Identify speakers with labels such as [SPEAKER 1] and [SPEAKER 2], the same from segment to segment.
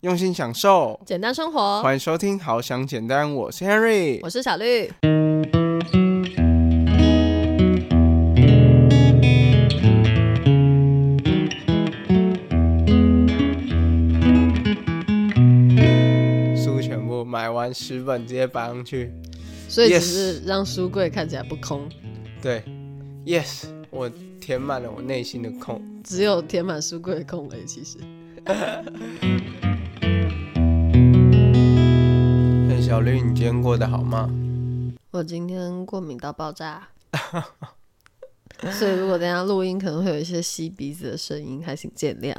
[SPEAKER 1] 用心享受，
[SPEAKER 2] 简单生活。
[SPEAKER 1] 欢迎收听《好想简单》，我是 Henry，
[SPEAKER 2] 我是小绿。
[SPEAKER 1] 书全部买完十本，直接摆上去。
[SPEAKER 2] 所以只是让书柜看起来不空。
[SPEAKER 1] 对，Yes，我填满了我内心的空，
[SPEAKER 2] 只有填满书柜的空已，其实。
[SPEAKER 1] 小绿，你今天过得好吗？
[SPEAKER 2] 我今天过敏到爆炸，所以如果等下录音可能会有一些吸鼻子的声音，还请见谅。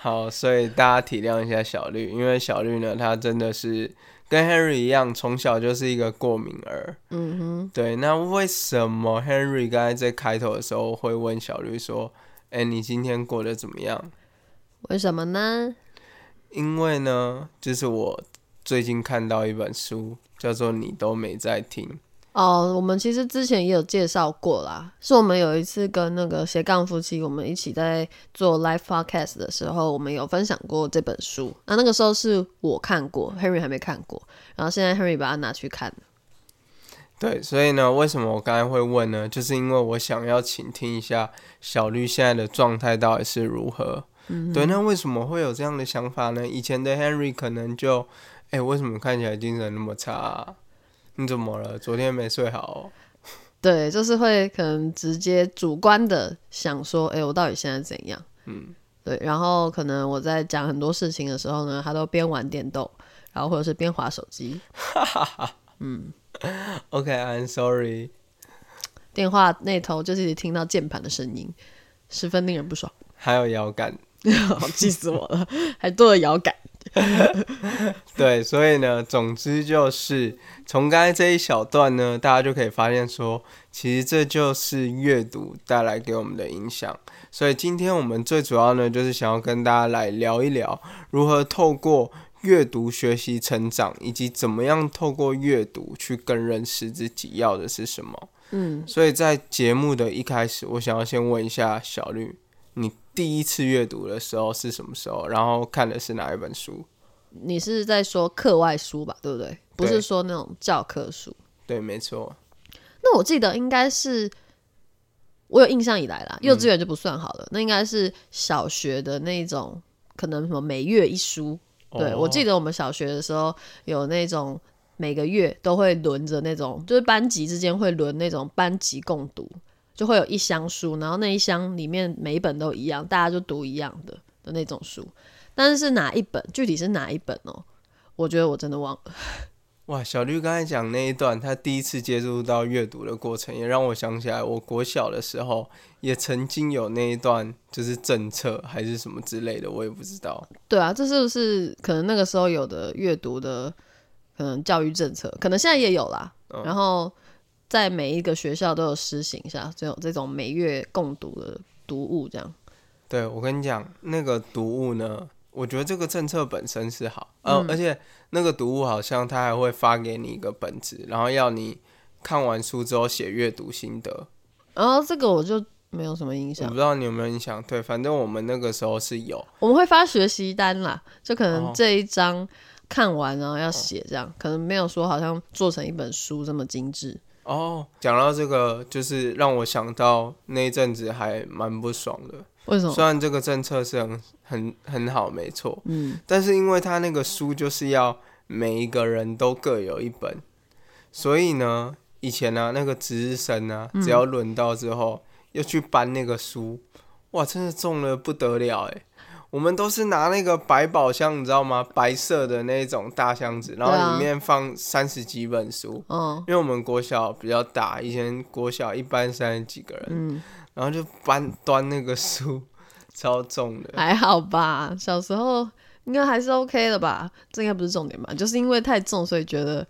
[SPEAKER 1] 好，所以大家体谅一下小绿，因为小绿呢，他真的是跟 Henry 一样，从小就是一个过敏儿。嗯哼，对。那为什么 Henry 刚才在开头的时候会问小绿说：“哎，你今天过得怎么样？”
[SPEAKER 2] 为什么呢？
[SPEAKER 1] 因为呢，就是我。最近看到一本书，叫做《你都没在听》
[SPEAKER 2] 哦。我们其实之前也有介绍过啦，是我们有一次跟那个斜杠夫妻，我们一起在做 live podcast 的时候，我们有分享过这本书。那那个时候是我看过，Henry 还没看过，然后现在 Henry 把它拿去看
[SPEAKER 1] 对，所以呢，为什么我刚才会问呢？就是因为我想要倾听一下小绿现在的状态到底是如何。嗯，对，那为什么会有这样的想法呢？以前的 Henry 可能就。哎，为什么看起来精神那么差？你怎么了？昨天没睡好？
[SPEAKER 2] 对，就是会可能直接主观的想说，哎，我到底现在怎样？嗯，对。然后可能我在讲很多事情的时候呢，他都边玩电动，然后或者是边划手机。
[SPEAKER 1] 嗯，OK，I'm sorry。
[SPEAKER 2] 电话那头就是听到键盘的声音，十分令人不爽。
[SPEAKER 1] 还有摇杆，
[SPEAKER 2] 气死我了，还多了摇杆。
[SPEAKER 1] 对，所以呢，总之就是从刚才这一小段呢，大家就可以发现说，其实这就是阅读带来给我们的影响。所以今天我们最主要呢，就是想要跟大家来聊一聊，如何透过阅读学习成长，以及怎么样透过阅读去更认识自己要的是什么。嗯，所以在节目的一开始，我想要先问一下小绿。你第一次阅读的时候是什么时候？然后看的是哪一本书？
[SPEAKER 2] 你是在说课外书吧？对不对？不是说那种教科书。
[SPEAKER 1] 对，没错。
[SPEAKER 2] 那我记得应该是我有印象以来啦，幼稚园就不算好了。那应该是小学的那种，可能什么每月一书。对，我记得我们小学的时候有那种每个月都会轮着那种，就是班级之间会轮那种班级共读。就会有一箱书，然后那一箱里面每一本都一样，大家就读一样的的那种书。但是是哪一本，具体是哪一本哦？我觉得我真的忘了。
[SPEAKER 1] 哇，小绿刚才讲那一段，他第一次接触到阅读的过程，也让我想起来，我国小的时候也曾经有那一段，就是政策还是什么之类的，我也不知道。
[SPEAKER 2] 对啊，这是不是可能那个时候有的阅读的可能教育政策，可能现在也有啦。然后。在每一个学校都有实行一下这种这种每月共读的读物，这样。
[SPEAKER 1] 对，我跟你讲，那个读物呢，我觉得这个政策本身是好，嗯，而且那个读物好像他还会发给你一个本子，然后要你看完书之后写阅读心得。
[SPEAKER 2] 然后这个我就没有什么印象，
[SPEAKER 1] 我不知道你有没有印象。对，反正我们那个时候是有，
[SPEAKER 2] 我们会发学习单啦，就可能这一章看完然后要写这样，可能没有说好像做成一本书这么精致。
[SPEAKER 1] 哦，讲到这个，就是让我想到那一阵子还蛮不爽的。
[SPEAKER 2] 为什么？
[SPEAKER 1] 虽然这个政策是很很很好，没错，嗯，但是因为他那个书就是要每一个人都各有一本，所以呢，以前呢，那个值日生呢，只要轮到之后要去搬那个书，哇，真的重了不得了，哎。我们都是拿那个百宝箱，你知道吗？白色的那种大箱子，然后里面放三十几本书。嗯，因为我们国小比较大，以前国小一般三十几个人，嗯，然后就搬端那个书，超重的。
[SPEAKER 2] 还好吧，小时候应该还是 OK 的吧？这应该不是重点吧？就是因为太重，所以觉得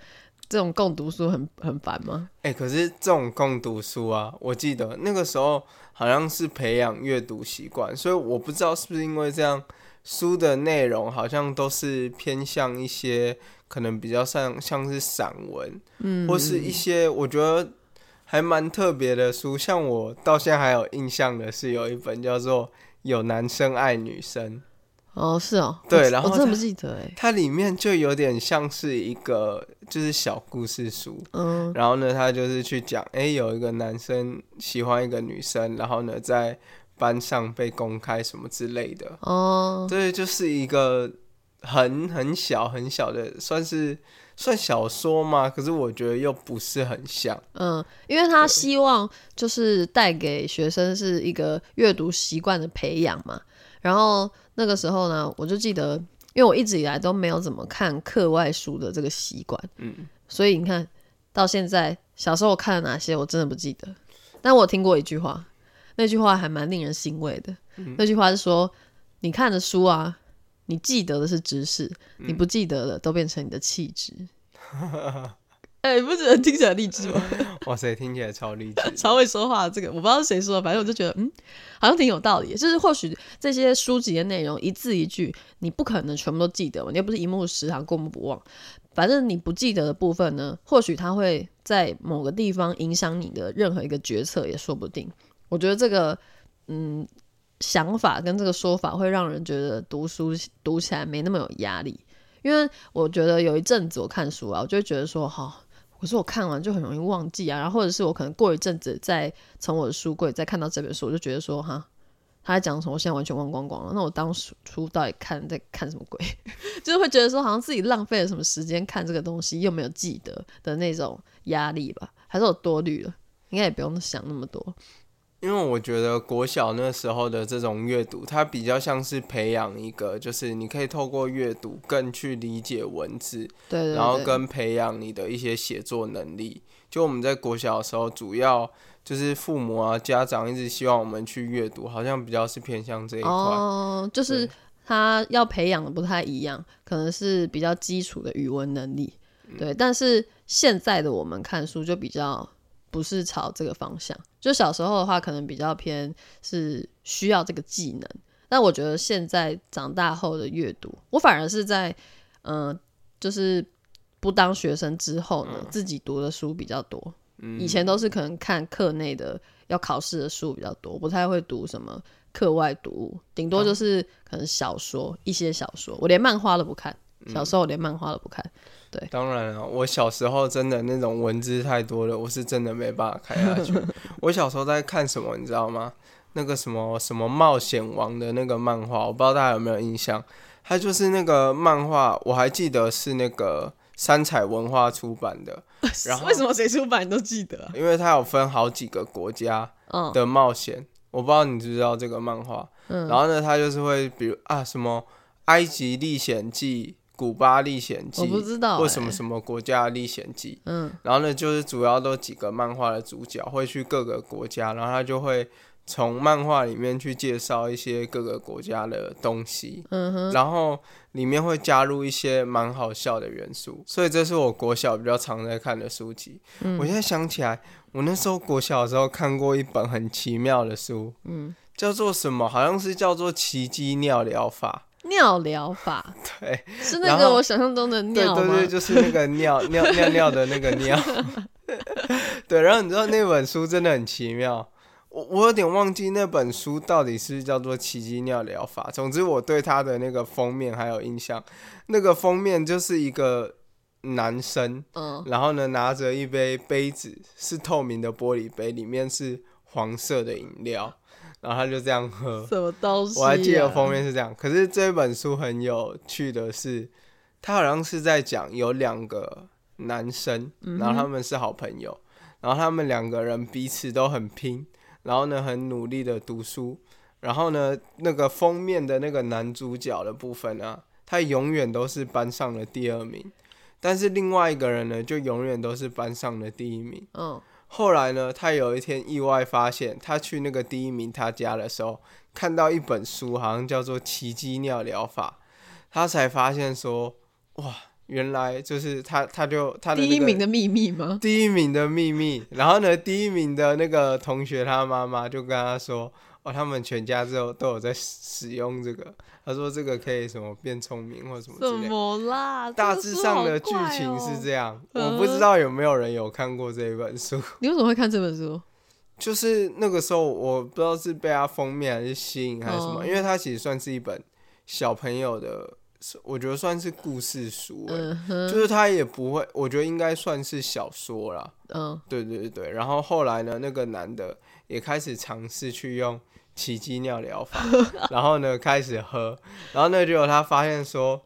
[SPEAKER 2] 这种共读书很很烦吗？
[SPEAKER 1] 哎，可是这种共读书啊，我记得那个时候。好像是培养阅读习惯，所以我不知道是不是因为这样，书的内容好像都是偏向一些可能比较像像是散文，嗯，或是一些我觉得还蛮特别的书。像我到现在还有印象的是有一本叫做《有男生爱女生》，
[SPEAKER 2] 哦，是哦，
[SPEAKER 1] 对然后
[SPEAKER 2] 我真不记得哎，
[SPEAKER 1] 它里面就有点像是一个就是小故事书，
[SPEAKER 2] 嗯。
[SPEAKER 1] 然后呢，他就是去讲，哎、有一个男生喜欢一个女生，然后呢，在班上被公开什么之类的，
[SPEAKER 2] 哦，
[SPEAKER 1] 对，就是一个很很小很小的，算是算小说嘛，可是我觉得又不是很像，
[SPEAKER 2] 嗯，因为他希望就是带给学生是一个阅读习惯的培养嘛。然后那个时候呢，我就记得，因为我一直以来都没有怎么看课外书的这个习惯，
[SPEAKER 1] 嗯，
[SPEAKER 2] 所以你看到现在，小时候我看了哪些，我真的不记得。但我听过一句话，那句话还蛮令人欣慰的。那句话是说，你看的书啊，你记得的是知识，你不记得的都变成你的气质。哎、不觉得听起来励志吗？
[SPEAKER 1] 哇塞，听起来超励志，
[SPEAKER 2] 超会说话，这个我不知道是谁说的，反正我就觉得，嗯，好像挺有道理。就是或许这些书籍的内容一字一句，你不可能全部都记得嘛，你又不是一目十行、过目不忘。反正你不记得的部分呢，或许它会在某个地方影响你的任何一个决策，也说不定。我觉得这个，嗯，想法跟这个说法会让人觉得读书读起来没那么有压力。因为我觉得有一阵子我看书啊，我就会觉得说，哈、可是我看完就很容易忘记啊，然后或者是我可能过一阵子再从我的书柜再看到这本书，我就觉得说哈，他在讲什么，我现在完全忘光光了。那我当初初到底看在看什么鬼？就是会觉得说好像自己浪费了什么时间看这个东西，又没有记得的那种压力吧？还是我多虑了？应该也不用想那么多。
[SPEAKER 1] 因为我觉得国小那时候的这种阅读，它比较像是培养一个，就是你可以透过阅读更去理解文字，
[SPEAKER 2] 对对对，
[SPEAKER 1] 然后跟培养你的一些写作能力。就我们在国小的时候，主要就是父母啊、家长一直希望我们去阅读，好像比较是偏向这一块。
[SPEAKER 2] 哦，就是他要培养的不太一样，可能是比较基础的语文能力，对。但是现在的我们看书就比较不是朝这个方向，就小时候的话，可能比较偏是需要这个技能。但我觉得现在长大后的阅读，我反而是在嗯、呃就是不当学生之后呢，自己读的书比较多。以前都是可能看课内的要考试的书比较多，不太会读什么课外读物，顶多就是可能小说、一些小说，我连漫画都不看。小时候我连漫画都不看，对
[SPEAKER 1] 当然了，我小时候真的那种文字太多了，我是真的没办法看下去。我小时候在看什么，你知道吗？那个什么什么冒险王的那个漫画，我不知道大家有没有印象。它就是那个漫画，我还记得是那个三彩文化出版的，然后
[SPEAKER 2] 为什么谁出版你都记得、啊？
[SPEAKER 1] 因为它有分好几个国家
[SPEAKER 2] 嗯
[SPEAKER 1] 的冒险，我不知道你知不知道这个漫画。
[SPEAKER 2] 嗯
[SPEAKER 1] 然后呢，它就是会比如啊什么埃及历险记、古巴历险记，
[SPEAKER 2] 我不知道、欸，
[SPEAKER 1] 或什么什么国家历险记。
[SPEAKER 2] 嗯
[SPEAKER 1] 然后呢，就是主要都几个漫画的主角会去各个国家，然后他就会从漫画里面去介绍一些各个国家的东西，
[SPEAKER 2] 嗯哼，
[SPEAKER 1] 然后里面会加入一些蛮好笑的元素，所以这是我国小比较常在看的书籍。
[SPEAKER 2] 嗯
[SPEAKER 1] 我现在想起来，我那时候国小的时候看过一本很奇妙的书，
[SPEAKER 2] 嗯，
[SPEAKER 1] 叫做什么？好像是叫做奇迹尿疗法。
[SPEAKER 2] 尿疗法
[SPEAKER 1] 对，
[SPEAKER 2] 是那个我想象中的尿吗？
[SPEAKER 1] 对对对，就是那个 尿尿尿尿的那个尿。对，然后你知道那本书真的很奇妙，我我有点忘记那本书到底是是叫做奇迹尿疗法。总之，我对它的那个封面还有印象，那个封面就是一个男生，
[SPEAKER 2] 嗯，
[SPEAKER 1] 然后呢拿着一杯杯子，是透明的玻璃杯，里面是黄色的饮料，然后他就这样喝。
[SPEAKER 2] 什么东西、啊？
[SPEAKER 1] 我还记得封面是这样，可是这本书很有趣的是，他好像是在讲有两个男生，
[SPEAKER 2] 嗯
[SPEAKER 1] 然后他们是好朋友，然后他们两个人彼此都很拼，然后呢很努力的读书，然后呢那个封面的那个男主角的部分啊，他永远都是班上的第二名，但是另外一个人呢就永远都是班上的第一名。
[SPEAKER 2] 嗯，
[SPEAKER 1] 后来呢，他有一天意外发现，他去那个第一名他家的时候，看到一本书，好像叫做《奇迹尿疗法》，他才发现说，哇，原来就是他，他就他的、那个、
[SPEAKER 2] 第一名的秘密吗？
[SPEAKER 1] 第一名的秘密。然后呢，第一名的那个同学他妈妈就跟他说，哦，他们全家之后都有在使用这个，他说这个可以什么变聪明或什么之类的。
[SPEAKER 2] 么啦？
[SPEAKER 1] 大致上的剧情是这样，
[SPEAKER 2] 嗯
[SPEAKER 1] 我不知道有没有人有看过这一本书。
[SPEAKER 2] 你为什么会看这本书？
[SPEAKER 1] 就是那个时候，我不知道是被它封面还是吸引还是什么，
[SPEAKER 2] 哦
[SPEAKER 1] 因为它其实算是一本小朋友的，我觉得算是故事书，就是他也不会，我觉得应该算是小说啦。嗯，对对对对。然后后来呢，那个男的也开始尝试去用奇迹尿疗法，然后呢开始喝，然后呢结果他发现说。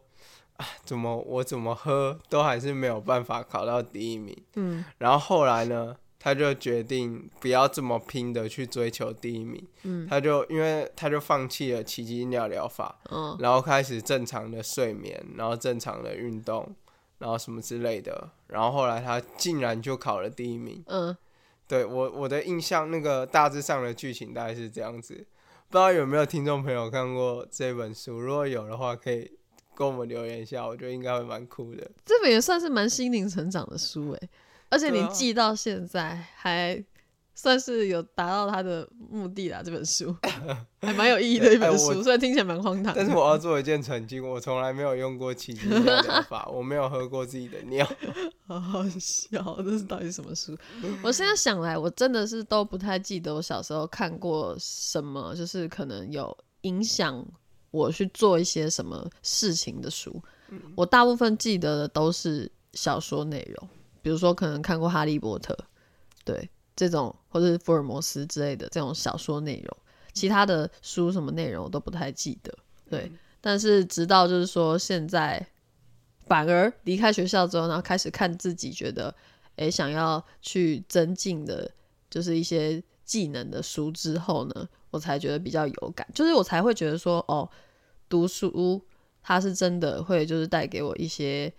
[SPEAKER 1] 啊怎么我怎么喝都还是没有办法考到第一名。嗯，然后后来呢，他就决定不要这么拼的去追求第一名。嗯，他就因为他就放弃了奇迹尿疗法，嗯，然后开始正常的睡眠，然后正常的运动，然后什么之类的。然后后来他竟然就考了第一名。嗯，对我我的印象那个大致上的剧情大概是这样子，不知道有没有听众朋友看过这本书？如果有的话，可以。跟我们留言一下，我觉得应该会蛮酷的。
[SPEAKER 2] 这本也算是蛮心灵成长的书哎，而且你记到现在还算是有达到他的目的啦。这本书 还蛮有意义的一本书，虽然听起来蛮荒唐。
[SPEAKER 1] 但是我要做一件澄清，我从来没有用过奇迹疗法，我没有喝过自己的尿。
[SPEAKER 2] 好好笑，这是到底什么书？我现在想来，我真的是都不太记得我小时候看过什么，就是可能有影响。我去做一些什么事情的书，我大部分记得的都是小说内容，比如说可能看过《哈利波特》，对这种或者是福尔摩斯之类的这种小说内容，其他的书什么内容我都不太记得。对，但是直到就是说现在，反而离开学校之后，然后开始看自己觉得诶想要去增进的，就是一些技能的书之后呢。我才觉得比较有感，就是我才会觉得说，哦，读书它是真的会就是带给我一些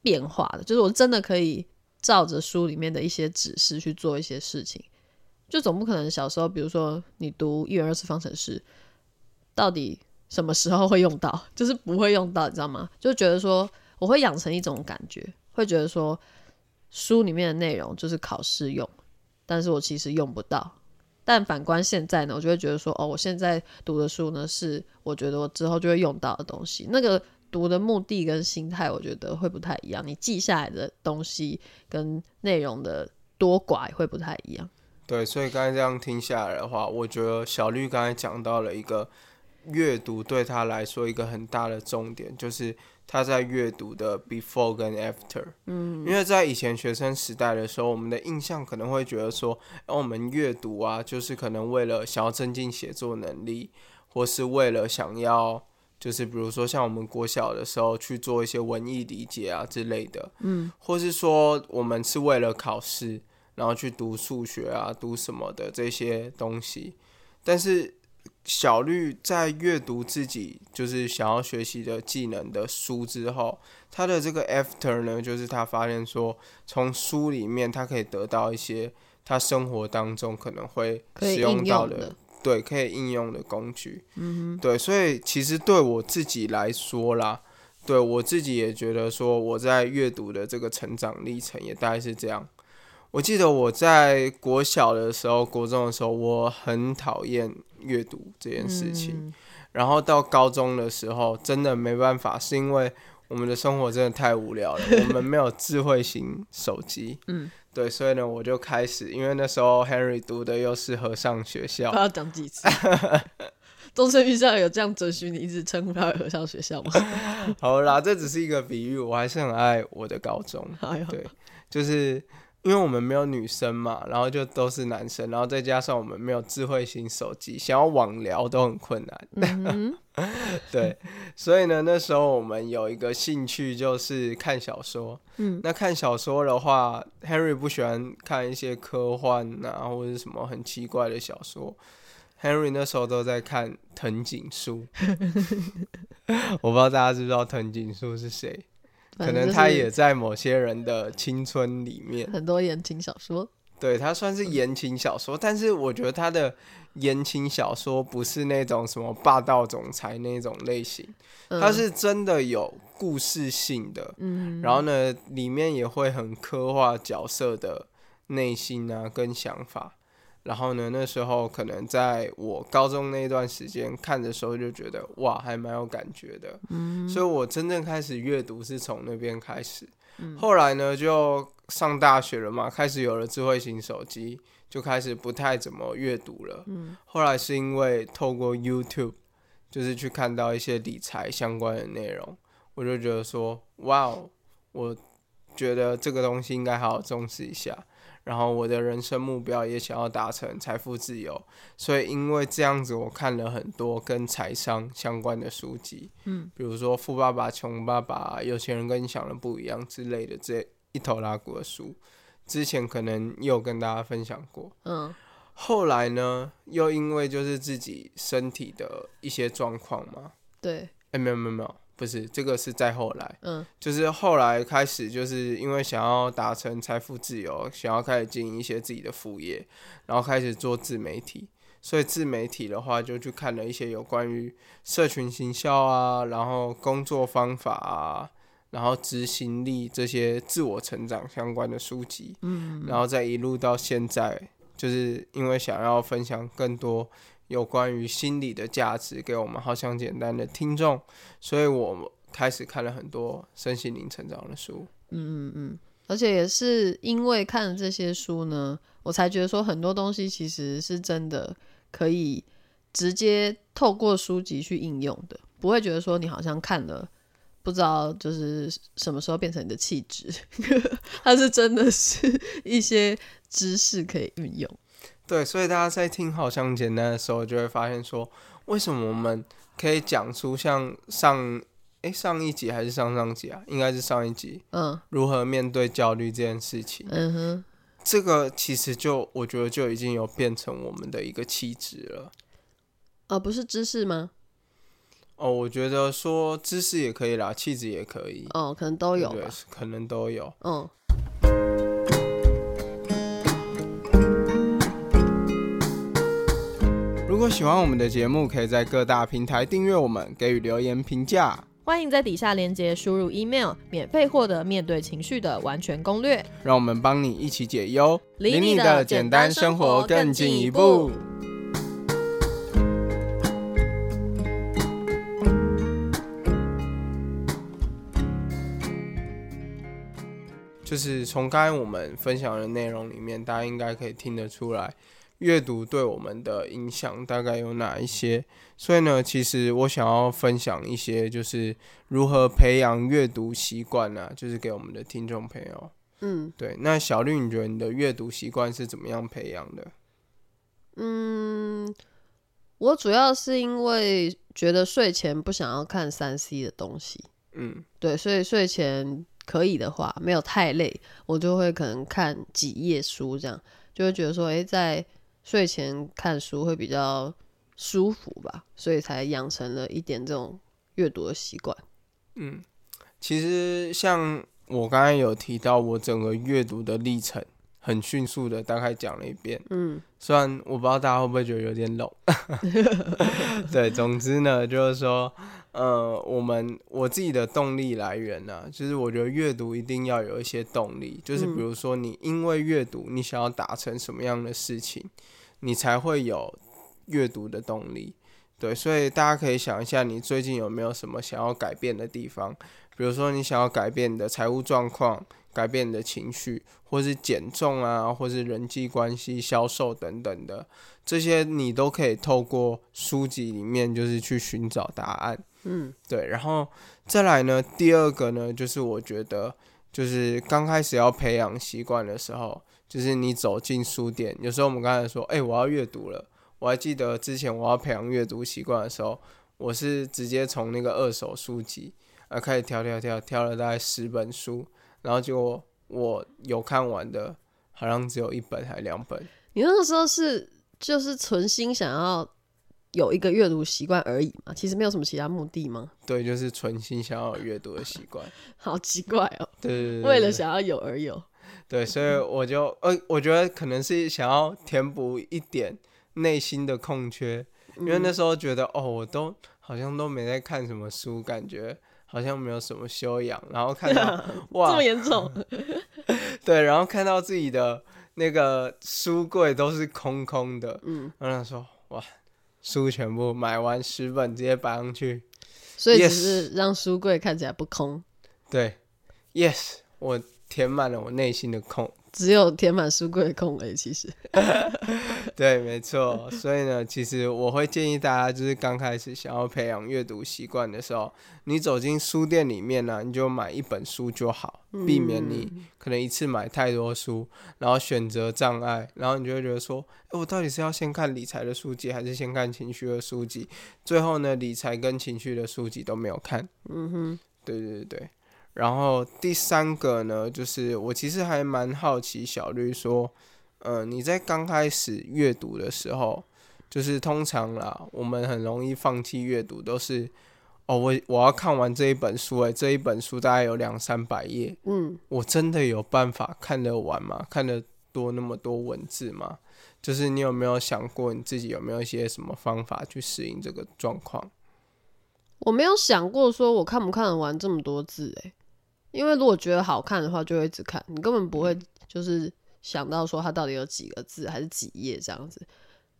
[SPEAKER 2] 变化的，就是我真的可以照着书里面的一些指示去做一些事情，就总不可能小时候，比如说你读一元二次方程式，到底什么时候会用到，就是不会用到，你知道吗？就觉得说我会养成一种感觉，会觉得说书里面的内容就是考试用，但是我其实用不到。但反观现在呢，我就会觉得说，哦，我现在读的书呢，是我觉得我之后就会用到的东西。那个读的目的跟心态，我觉得会不太一样。你记下来的东西跟内容的多寡会不太一样。
[SPEAKER 1] 对，所以刚才这样听下来的话，我觉得小绿刚才讲到了一个阅读对他来说一个很大的重点，就是。他在阅读的 before 跟 after，嗯，因为在以前学生时代的时候，我们的印象可能会觉得说，我们阅读啊，就是可能为了想要增进写作能力，或是为了想要，就是比如说像我们国小的时候去做一些文艺理解啊之类的，嗯，或是说我们是为了考试，然后去读数学啊，读什么的这些东西，但是。小绿在阅读自己就是想要学习的技能的书之后，他的这个 after 呢，就是他发现说，从书里面他可以得到一些他生活当中可能会使用到的，对，可以应用的工具。嗯对，所以其实对我自己来说啦，对我自己也觉得说，我在阅读的这个成长历程也大概是这样。我记得我在国小的时候、国中的时候，我很讨厌阅读这件事情。然后到高中的时候，真的没办法，是因为我们的生活真的太无聊了。我们没有智慧型手机，嗯，对，所以呢，我就开始，因为那时候 Henry 读的又是和尚学校，
[SPEAKER 2] 要讲几次？终身遇上有这样准许你一直称呼他为和尚学校吗？
[SPEAKER 1] 好啦，这只是一个比喻，我还是很爱我的高中。对，就是。因为我们没有女生嘛，然后就都是男生，然后再加上我们没有智慧型手机，想要网聊都很困难。对，所以呢，那时候我们有一个兴趣就是看小说。嗯，那看小说的话，Henry 不喜欢看一些科幻啊或者什么很奇怪的小说，Henry 那时候都在看藤井树。我不知道大家知不知道藤井树是谁。可能他也在某些人的青春里面，
[SPEAKER 2] 很多言情小说。
[SPEAKER 1] 对他算是言情小说，但是我觉得他的言情小说不是那种什么霸道总裁那种类型，他是真的有故事性的。嗯，然后呢，里面也会很刻画角色的内心啊跟想法。然后呢？那时候可能在我高中那一段时间看的时候，就觉得哇，还蛮有感觉的。嗯，所以我真正开始阅读是从那边开始。后来呢，就上大学了嘛，开始有了智慧型手机，就开始不太怎么阅读了。嗯，后来是因为透过 YouTube，就是去看到一些理财相关的内容，我就觉得说，哇哦，我觉得这个东西应该好好重视一下。然后我的人生目标也想要达成财富自由，所以因为这样子，我看了很多跟财商相关的书籍，
[SPEAKER 2] 嗯，
[SPEAKER 1] 比如说《富爸爸穷爸爸》《有钱人跟你想的不一样》之类的这一头拉骨的书，之前可能有跟大家分享过，
[SPEAKER 2] 嗯，
[SPEAKER 1] 后来呢，又因为就是自己身体的一些状况嘛，
[SPEAKER 2] 对，
[SPEAKER 1] 哎，没有没有没有。不是，这个是再后来，
[SPEAKER 2] 嗯，
[SPEAKER 1] 就是后来开始，就是因为想要达成财富自由，想要开始经营一些自己的副业，然后开始做自媒体。所以自媒体的话，就去看了一些有关于社群行销啊，然后工作方法啊，然后执行力这些自我成长相关的书籍，
[SPEAKER 2] 嗯，
[SPEAKER 1] 然后再一路到现在，就是因为想要分享更多。有关于心理的价值给我们好像简单的听众，所以我开始看了很多身心灵成长的书。
[SPEAKER 2] 嗯嗯嗯，而且也是因为看了这些书呢，我才觉得说很多东西其实是真的可以直接透过书籍去应用的，不会觉得说你好像看了不知道就是什么时候变成你的气质，它是真的是一些知识可以运用。
[SPEAKER 1] 对，所以大家在听好像简单的时候，就会发现说，为什么我们可以讲出像上诶上一集还是上上集啊？应该是上一集，
[SPEAKER 2] 嗯，
[SPEAKER 1] 如何面对焦虑这件事情。
[SPEAKER 2] 嗯哼，
[SPEAKER 1] 这个其实就我觉得就已经有变成我们的一个气质了。
[SPEAKER 2] 呃，不是知识吗？
[SPEAKER 1] 哦，我觉得说知识也可以啦，气质也可以。
[SPEAKER 2] 哦，可能都有
[SPEAKER 1] 对
[SPEAKER 2] 吧。，
[SPEAKER 1] 可能都有。
[SPEAKER 2] 嗯。
[SPEAKER 1] 果喜欢我们的节目，可以在各大平台订阅我们，给予留言评价。
[SPEAKER 3] 欢迎在底下链接输入 email，免费获得面对情绪的完全攻略。
[SPEAKER 1] 让我们帮你一起解忧，
[SPEAKER 3] 离你
[SPEAKER 1] 你
[SPEAKER 3] 的
[SPEAKER 1] 简
[SPEAKER 3] 简单
[SPEAKER 1] 生
[SPEAKER 3] 生活
[SPEAKER 1] 更
[SPEAKER 3] 更
[SPEAKER 1] 进一步
[SPEAKER 3] 步。
[SPEAKER 1] 就是从刚才我们分享的内容里面，大家应该可以听得出来，阅读对我们的影响大概有哪一些。所以呢，其实我想要分享一些，就是如何培养阅读习惯呢？就是给我们的听众朋友。
[SPEAKER 2] 嗯
[SPEAKER 1] 对，那小绿，你觉得你的阅读习惯是怎么样培养的？
[SPEAKER 2] 嗯，我主要是因为觉得睡前不想要看三 C 的东西，
[SPEAKER 1] 嗯
[SPEAKER 2] 对，所以睡前可以的话，没有太累，我就会可能看几页书，这样就会觉得说，诶，在睡前看书会比较舒服吧，所以才养成了一点这种阅读的习惯。
[SPEAKER 1] 嗯，其实像我刚才有提到，我整个阅读的历程很迅速的大概讲了一遍。
[SPEAKER 2] 嗯
[SPEAKER 1] 虽然我不知道大家会不会觉得有点冷 对，总之呢，就是说，呃，我们我自己的动力来源呢、就是我觉得阅读一定要有一些动力，就是比如说你因为阅读，你想要达成什么样的事情，你才会有阅读的动力。对，所以大家可以想一下，你最近有没有什么想要改变的地方？比如说，你想要改变你的财务状况，改变你的情绪，或是减重啊，或是人际关系、销售等等的，这些你都可以透过书籍里面就是去寻找答案。
[SPEAKER 2] 嗯
[SPEAKER 1] 对，然后再来呢，第二个呢，就是我觉得就是刚开始要培养习惯的时候，就是你走进书店，有时候我们刚才说，哎、我要阅读了，我还记得之前我要培养阅读习惯的时候，我是直接从那个二手书籍啊开始挑挑挑，挑了大概十本书，然后结果我有看完的，好像只有一本还两本。
[SPEAKER 2] 你那个时候是就是存心想要有一个阅读习惯而已嘛，其实没有什么其他目的吗？
[SPEAKER 1] 对，就是存心想要有阅读的习惯。
[SPEAKER 2] 好奇怪哦，
[SPEAKER 1] 对对对对对
[SPEAKER 2] 为了想要有而有。
[SPEAKER 1] 对，所以我就呃，我觉得可能是想要填补一点内心的空缺，因为那时候觉得哦，我都好像都没在看什么书，感觉好像没有什么修养，然后看到 哇这
[SPEAKER 2] 么，严重？
[SPEAKER 1] 对，然后看到自己的那个书柜都是空空的，
[SPEAKER 2] 嗯，
[SPEAKER 1] 然后想说哇，书全部买完十本直接摆上去，
[SPEAKER 2] 所以只是让书柜看起来不空。
[SPEAKER 1] 对，yes，我填满了我内心的空
[SPEAKER 2] 只有填满书柜的空位，其实。
[SPEAKER 1] 对，没错。所以呢，其实我会建议大家，就是刚开始想要培养阅读习惯的时候，你走进书店里面呢，你就买一本书就好，避免你可能一次买太多书，然后选择障碍，然后你就会觉得说，哎，我到底是要先看理财的书籍，还是先看情绪的书籍？最后呢，理财跟情绪的书籍都没有看。嗯哼，对对对。然后第三个呢，就是我其实还蛮好奇小绿说，呃，你在刚开始阅读的时候，就是通常啦，我们很容易放弃阅读，都是哦，我我要看完这一本书，诶，这一本书大概有两三百页，嗯，我真的有办法看得完吗？看得多那么多文字吗？就是你有没有想过你自己有没有一些什么方法去适应这个状况？
[SPEAKER 2] 我没有想过说我看不看得完这么多字，诶。因为如果觉得好看的话，就会一直看，你根本不会就是想到说它到底有几个字还是几页这样子。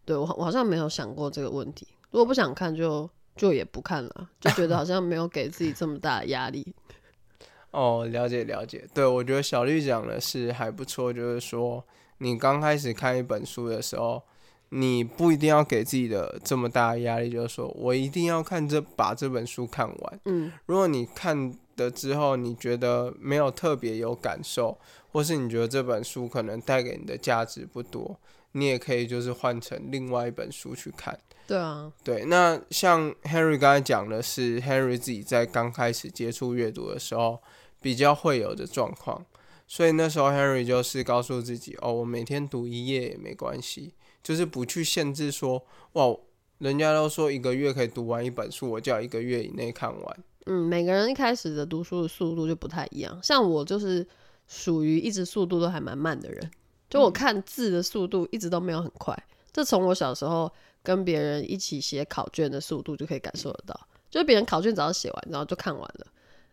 [SPEAKER 2] 对我我好像没有想过这个问题。如果不想看，就就也不看了，就觉得好像没有给自己这么大的压力。
[SPEAKER 1] 哦，了解了解。对我觉得小绿讲的是还不错，就是说你刚开始看一本书的时候，你不一定要给自己的这么大的压力，就是说我一定要看这把这本书看完。嗯，如果你看。的之后，你觉得没有特别有感受，或是你觉得这本书可能带给你的价值不多，你也可以就是换成另外一本书去看。
[SPEAKER 2] 对啊，
[SPEAKER 1] 对。那像 Henry 刚才讲的是 Henry 自己在刚开始接触阅读的时候比较会有的状况，所以那时候 Henry 就是告诉自己，哦，我每天读一页也没关系，就是不去限制说，哇，人家都说一个月可以读完一本书，我就要一个月以内看完。
[SPEAKER 2] 嗯，每个人一开始的读书的速度就不太一样。像我就是属于一直速度都还蛮慢的人，就我看字的速度一直都没有很快。这从我小时候跟别人一起写考卷的速度就可以感受得到，就是别人考卷早上写完，然后就看完了，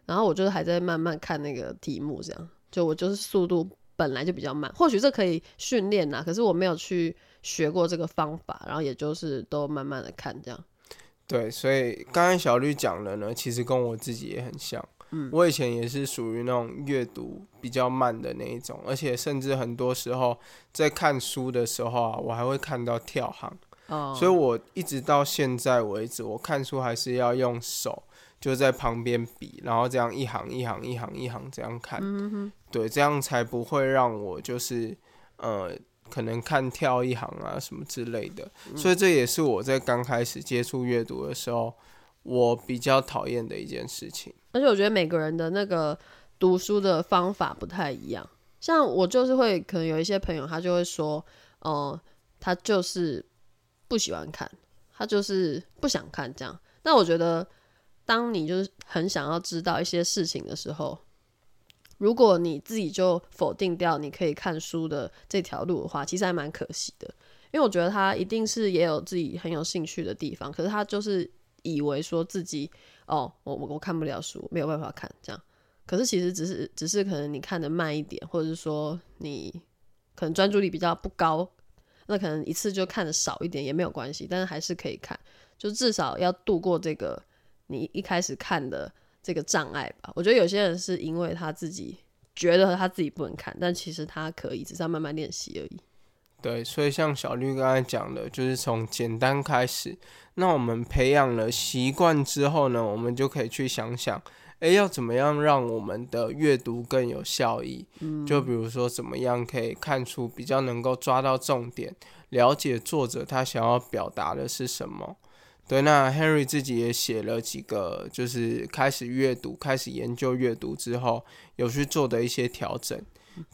[SPEAKER 2] 然后我就是还在慢慢看那个题目，这样就我就是速度本来就比较慢。或许这可以训练呐，可是我没有去学过这个方法，然后也就是都慢慢的看这样。
[SPEAKER 1] 对，所以刚才小绿讲的呢，其实跟我自己也很像。嗯，我以前也是属于那种阅读比较慢的那一种，而且甚至很多时候在看书的时候啊，我还会看到跳行。哦，所以我一直到现在为止，我看书还是要用手就在旁边比，然后这样一行一行一行一行这样看。对，这样才不会让我就是呃。可能看跳一行啊什么之类的，所以这也是我在刚开始接触阅读的时候，我比较讨厌的一件事情。
[SPEAKER 2] 而且我觉得每个人的那个读书的方法不太一样，像我就是会可能有一些朋友他就会说，哦，他就是不喜欢看，他就是不想看这样。但我觉得，当你就是很想要知道一些事情的时候。如果你自己就否定掉你可以看书的这条路的话，其实还蛮可惜的。因为我觉得他一定是也有自己很有兴趣的地方，可是他就是以为说自己哦，我我我看不了书，没有办法看这样。可是其实只是只是可能你看的慢一点，或者是说你可能专注力比较不高，那可能一次就看的少一点也没有关系，但是还是可以看，就至少要度过这个你一开始看的。这个障碍吧，我觉得有些人是因为他自己觉得他自己不能看，但其实他可以，只是要慢慢练习而已。
[SPEAKER 1] 对，所以像小绿刚才讲的，就是从简单开始。那我们培养了习惯之后呢，我们就可以去想想，诶，要怎么样让我们的阅读更有效益？嗯，就比如说怎么样可以看出比较能够抓到重点，了解作者他想要表达的是什么。对，那 Henry 自己也写了几个，就是开始阅读、开始研究阅读之后，有去做的一些调整。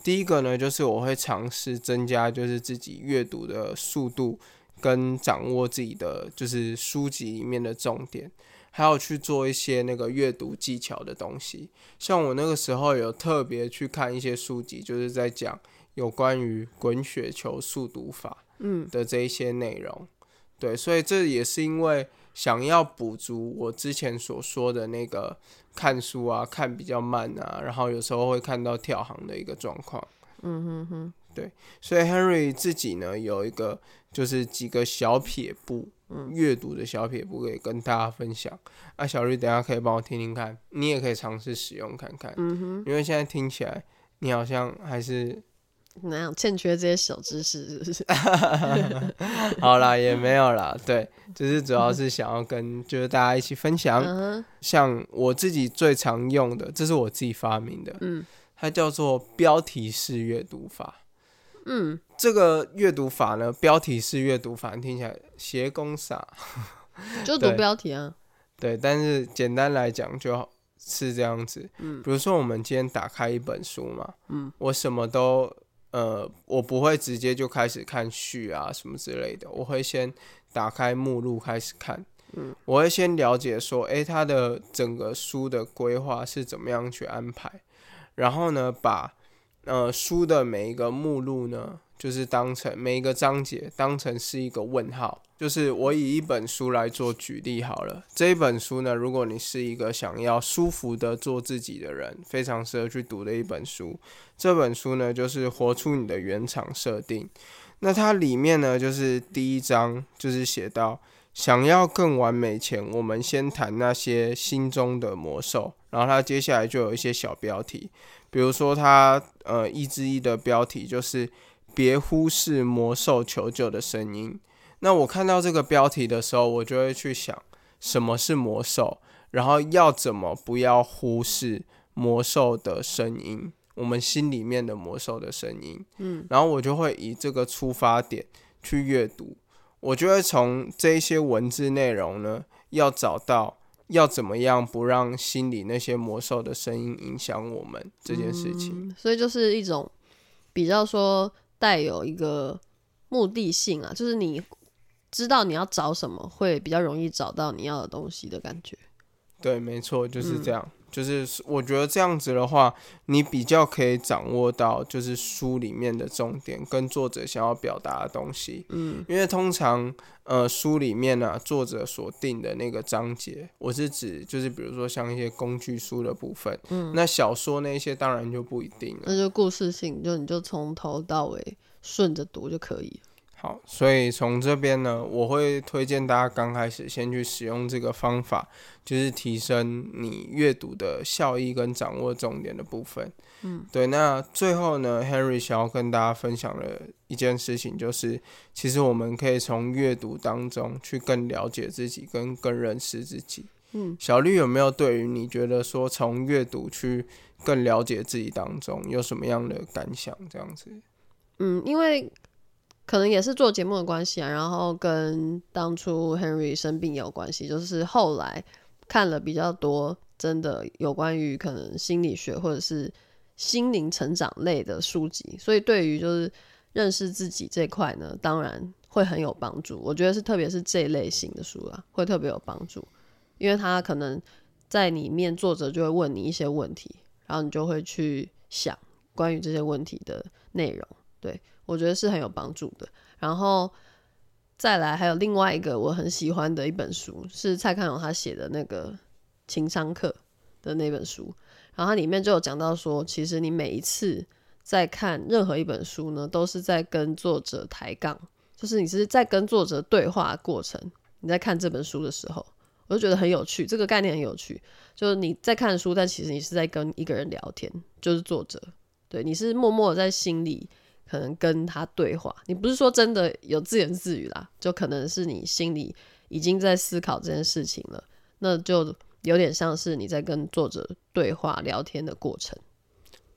[SPEAKER 1] 第一个呢，就是我会尝试增加，就是自己阅读的速度，跟掌握自己的就是书籍里面的重点，还有去做一些那个阅读技巧的东西。像我那个时候有特别去看一些书籍，就是在讲有关于滚雪球速读法，嗯的这一些内容。对，所以这也是因为想要补足我之前所说的那个看书啊看比较慢啊，然后有时候会看到跳行的一个状况。嗯哼哼，对，所以 Henry 自己呢有一个就是几个小撇步，嗯阅读的小撇步可以跟大家分享。啊，小绿，等下可以帮我听听看，你也可以尝试使用看看。嗯哼，因为现在听起来你好像还是
[SPEAKER 2] 那样欠缺这些小知识，是不是？
[SPEAKER 1] 好啦，也没有啦，对，就是主要是想要跟就是大家一起分享。
[SPEAKER 2] 嗯
[SPEAKER 1] 像我自己最常用的，这是我自己发明的，
[SPEAKER 2] 嗯
[SPEAKER 1] 它叫做标题式阅读法。
[SPEAKER 2] 嗯，
[SPEAKER 1] 这个阅读法呢，标题式阅读法听起来斜弓傻，
[SPEAKER 2] 就读
[SPEAKER 1] 对
[SPEAKER 2] 标题啊。
[SPEAKER 1] 对，但是简单来讲就是这样子。
[SPEAKER 2] 嗯
[SPEAKER 1] 比如说我们今天打开一本书嘛，
[SPEAKER 2] 嗯，
[SPEAKER 1] 我什么都呃，我不会直接就开始看序啊什么之类的，我会先打开目录开始看。
[SPEAKER 2] 嗯，
[SPEAKER 1] 我会先了解说，诶，他的整个书的规划是怎么样去安排，然后呢，把呃书的每一个目录呢，就是当成每一个章节当成是一个问号。就是我以一本书来做举例好了，这一本书呢，如果你是一个想要舒服的做自己的人，非常适合去读的一本书。这本书呢，就是活出你的原厂设定。那它里面呢，就是第一章就是写到，想要更完美前，我们先谈那些心中的魔兽。然后它接下来就有一些小标题，比如说它呃一之一的标题就是别忽视魔兽求救的声音。那我看到这个标题的时候，我就会去想什么是魔兽，然后要怎么不要忽视魔兽的声音，我们心里面的魔兽的声音。
[SPEAKER 2] 嗯，
[SPEAKER 1] 然后我就会以这个出发点去阅读，我就会从这一些文字内容呢，要找到要怎么样不让心里那些魔兽的声音影响我们这件事情。
[SPEAKER 2] 嗯所以就是一种比较说带有一个目的性啊，就是你知道你要找什么，会比较容易找到你要的东西的感觉。
[SPEAKER 1] 对，没错，就是
[SPEAKER 2] 嗯
[SPEAKER 1] 这样。就是我觉得这样子的话，你比较可以掌握到就是书里面的重点跟作者想要表达的东西。
[SPEAKER 2] 嗯
[SPEAKER 1] 因为通常呃书里面呢、作者所定的那个章节，我是指就是比如说像一些工具书的部分，
[SPEAKER 2] 嗯，
[SPEAKER 1] 那小说那些当然就不一定了。
[SPEAKER 2] 那就故事性，就你就从头到尾顺着读就可以了。
[SPEAKER 1] 好，所以从这边呢，我会推荐大家刚开始先去使用这个方法，就是提升你阅读的效益跟掌握重点的部分。
[SPEAKER 2] 嗯，
[SPEAKER 1] 对。那最后呢，Henry 想要跟大家分享的一件事情，就是其实我们可以从阅读当中去更了解自己，跟更认识自己。
[SPEAKER 2] 嗯，
[SPEAKER 1] 小绿有没有对于你觉得说从阅读去更了解自己当中有什么样的感想？这样子？
[SPEAKER 2] 嗯，因为可能也是做节目的关系啊，然后跟当初 Henry 生病也有关系，就是后来看了比较多真的有关于可能心理学或者是心灵成长类的书籍，所以对于就是认识自己这块呢，当然会很有帮助。我觉得是特别是这类型的书啊，会特别有帮助，因为他可能在里面作者就会问你一些问题，然后你就会去想关于这些问题的内容。对我觉得是很有帮助的。然后再来还有另外一个我很喜欢的一本书，是蔡康永他写的那个情商课的那本书。然后它里面就有讲到说，其实你每一次在看任何一本书呢，都是在跟作者抬杠，就是你是在跟作者对话过程。你在看这本书的时候，我就觉得很有趣，这个概念很有趣。就是你在看书，但其实你是在跟一个人聊天，就是作者。对，你是默默在心里可能跟他对话，你不是说真的有自言自语啦，就可能是你心里已经在思考这件事情了，那就有点像是你在跟作者对话聊天的过程。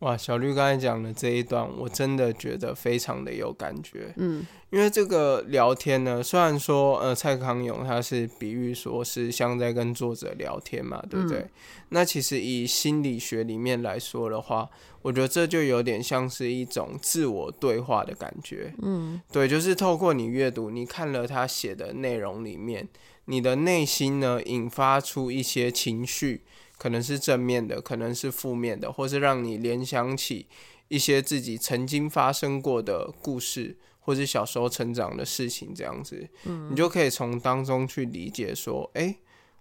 [SPEAKER 1] 哇，小绿刚才讲的这一段，我真的觉得非常的有感觉。
[SPEAKER 2] 嗯
[SPEAKER 1] 因为这个聊天呢，虽然说呃蔡康永他是比喻说是像在跟作者聊天嘛，对不对？那其实以心理学里面来说的话，我觉得这就有点像是一种自我对话的感觉。
[SPEAKER 2] 嗯
[SPEAKER 1] 对，就是透过你阅读，你看了他写的内容里面，你的内心呢引发出一些情绪，可能是正面的，可能是负面的，或是让你联想起一些自己曾经发生过的故事，或是小时候成长的事情，这样子，你就可以从当中去理解说，诶，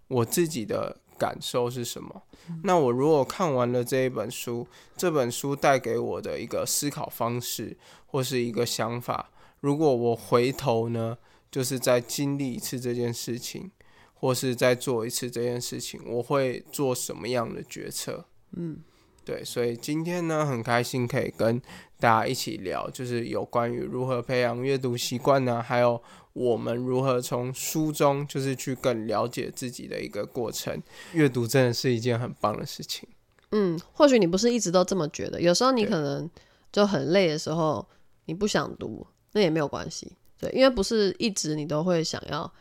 [SPEAKER 1] 我自己的感受是什么？那我如果看完了这一本书，这本书带给我的一个思考方式，或是一个想法，如果我回头呢，就是再经历一次这件事情，或是再做一次这件事情，我会做什么样的决策？
[SPEAKER 2] 嗯，
[SPEAKER 1] 对，所以今天呢，很开心可以跟大家一起聊，就是有关于如何培养阅读习惯呢，还有我们如何从书中就是去更了解自己的一个过程。阅读真的是一件很棒的事情。
[SPEAKER 2] 嗯，或许你不是一直都这么觉得，有时候你可能就很累的时候，你不想读，那也没有关系。对，因为不是一直你都会想要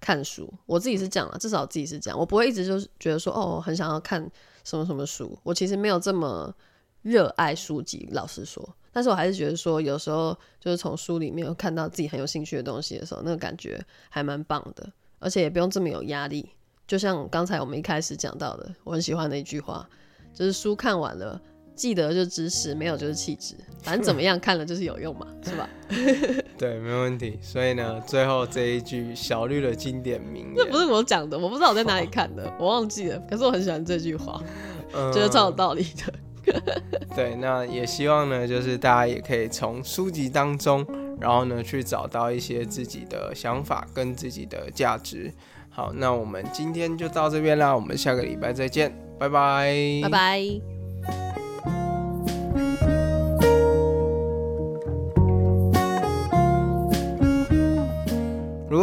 [SPEAKER 2] 看书。我自己是这样啊，至少我自己是这样，我不会一直就是觉得说，哦，很想要看。什么什么书？我其实没有这么热爱书籍，老实说，但是我还是觉得说，有时候就是从书里面看到自己很有兴趣的东西的时候，那个感觉还蛮棒的，而且也不用这么有压力。就像刚才我们一开始讲到的，我很喜欢的一句话，就是书看完了。记得就是知识，没有就是气质，反正怎么样看了就是有用嘛，是吧？
[SPEAKER 1] 对，没问题。所以呢，最后这一句小绿的经典名言，
[SPEAKER 2] 这不是我讲的，我不知道我在哪里看的，我忘记了。可是我很喜欢这句话，觉得超有道理的。
[SPEAKER 1] 对，那也希望呢，就是大家也可以从书籍当中，然后呢，去找到一些自己的想法跟自己的价值。好，那我们今天就到这边啦，我们下个礼拜再见，拜拜，
[SPEAKER 2] 拜拜。